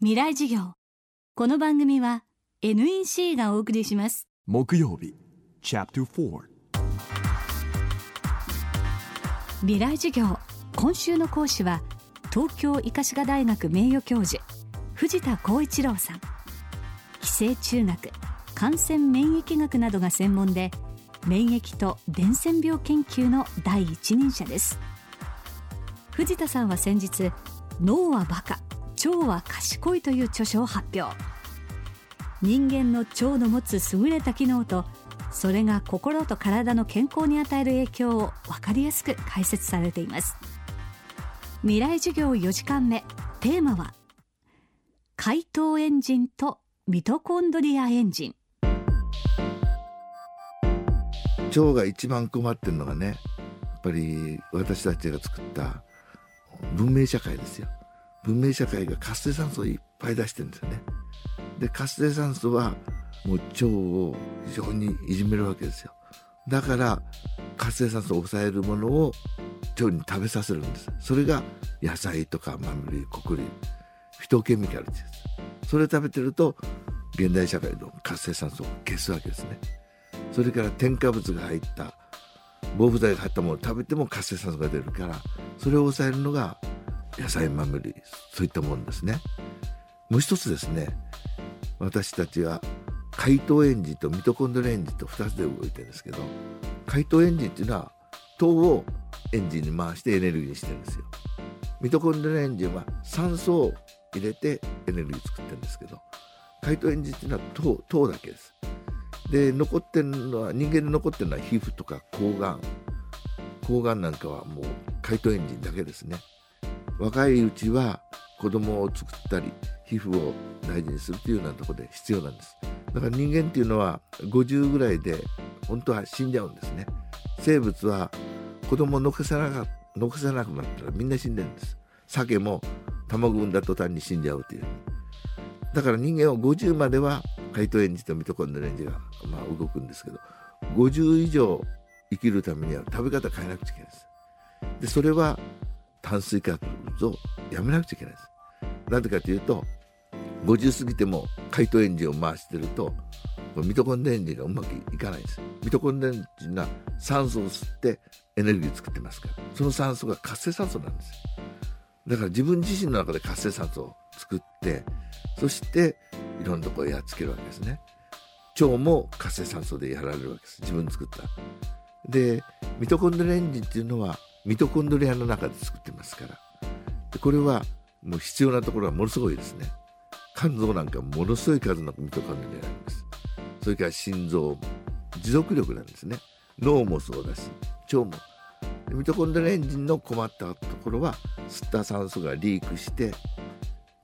未来授業。この番組は NEC がお送りします。木曜日 Chapter 4未来授業。今週の講師は東京医科歯科大学名誉教授藤田光一郎さん。寄生虫学感染免疫学などが専門で免疫と伝染病研究の第一人者です。藤田さんは先日脳はバカ腸は賢いという著書を発表。人間の腸の持つ優れた機能とそれが心と体の健康に与える影響を分かりやすく解説されています。未来授業4時間目。テーマは解凍エンジンとミトコンドリアエンジン腸が一番困ってるのがねやっぱり私たちが作った文明社会ですよ。文明社会が活性酸素をいっぱい出してるんですよね。で活性酸素はもう腸を非常にいじめるわけですよ。だから活性酸素を抑えるものを腸に食べさせるんです。それが野菜とか豆類穀類フィトケミカルです。それを食べてると現代社会の活性酸素を消すわけですね。それから添加物が入った防腐剤が入ったものを食べても活性酸素が出るからそれを抑えるのが野菜豆類そういったものですね。もう一つですね私たちは解凍エンジンとミトコンドリアエンジンと2つで動いてるんですけど解凍エンジンっていうのは糖をエンジンに回してエネルギーにしてるんですよ。ミトコンドリアエンジンは酸素を入れてエネルギー作ってるんですけど解凍エンジンっていうのは糖糖だけです。で残ってるのは人間で残ってるのは皮膚とか抗がん抗がんなんかはもう解凍エンジンだけですね。若いうちは子供を作ったり皮膚を大事にするというようなところで必要なんです。だから人間っていうのは50ぐらいで本当は死んじゃうんですね。生物は子供を残さなか残さなくなったらみんな死んでるんです。鮭も卵産んだ途端に死んじゃうという。だから人間は50までは解凍エンジンとミトコンドリアエンジンが、まあ、動くんですけど50以上生きるためには食べ方変えなくちゃいけないんです。でそれは炭水化物をやめなくちゃいけないです。なぜかというと50過ぎても解凍エンジンを回してるとミトコンドリアエンジンがうまくいかないんです。ミトコンドリアエンジンが酸素を吸ってエネルギーを作ってますからその酸素が活性酸素なんですだから自分自身の中で活性酸素を作ってそしていろんなところをやっつけるわけですね。腸も活性酸素でやられるわけです自分作った。でミトコンドリアエンジンっていうのはミトコンドリアの中で作ってますから。でこれはもう必要なところはものすごいですね。肝臓なんかものすごい数のミトコンドリアなんです。それから心臓持続力なんですね。脳もそうだし腸も。ミトコンドリアエンジンの困ったところは吸った酸素がリークして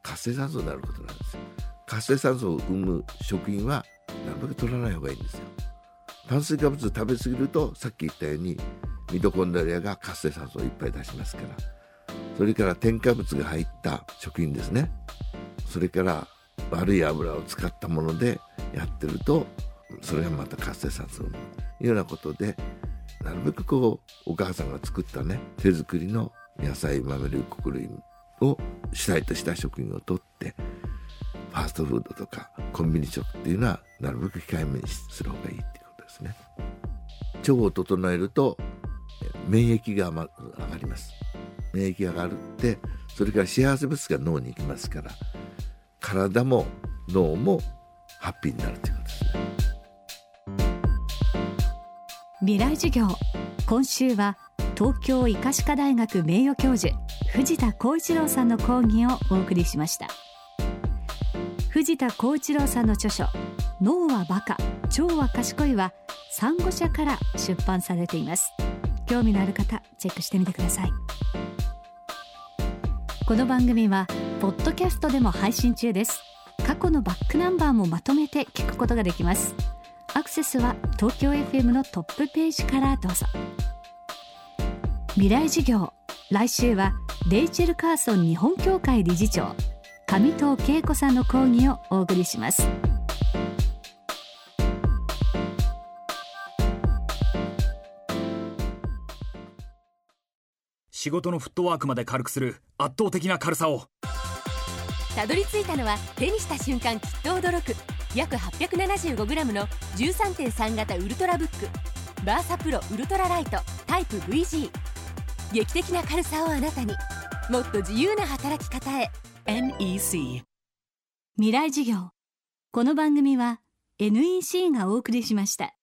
活性酸素になることなんです活性酸素を生む食品はなるべく取らない方がいいんですよ。炭水化物食べ過ぎるとさっき言ったようにミトコンドリアが活性酸素をいっぱい出しますから。それから添加物が入った食品ですね。それから悪い油を使ったものでやってるとそれがまた活性酸素をいうようなことでなるべくこうお母さんが作ったね手作りの野菜豆類穀類を主体とした食品をとってファーストフードとかコンビニ食っていうのはなるべく控えめにする方がいいっていうことですね。腸を整えると免疫が上がります。免疫が上がるってそれから幸せ物質が脳に行きますから体も脳もハッピーになるということです未来授業。今週は東京医科歯科大学名誉教授藤田光一郎さんの講義をお送りしました。藤田光一郎さんの著書脳はバカ腸は賢いは産後社から出版されています。興味のある方チェックしてみてください。この番組はポッドキャストでも配信中です。過去のバックナンバーもまとめて聞くことができます。アクセスは東京 FM のトップページからどうぞ。未来授業来週はレイチェル・カーソン日本協会理事長上藤恵子さんの講義をお送りします。仕事のフットワークまで軽くする圧倒的な軽さを。たどり着いたのは手にした瞬間きっと驚く。約 875g の13.3型ウルトラブック。バーサプロウルトラライトタイプ VG 劇的な軽さをあなたに。もっと自由な働き方へ。NEC 未来授業。この番組は NEC がお送りしました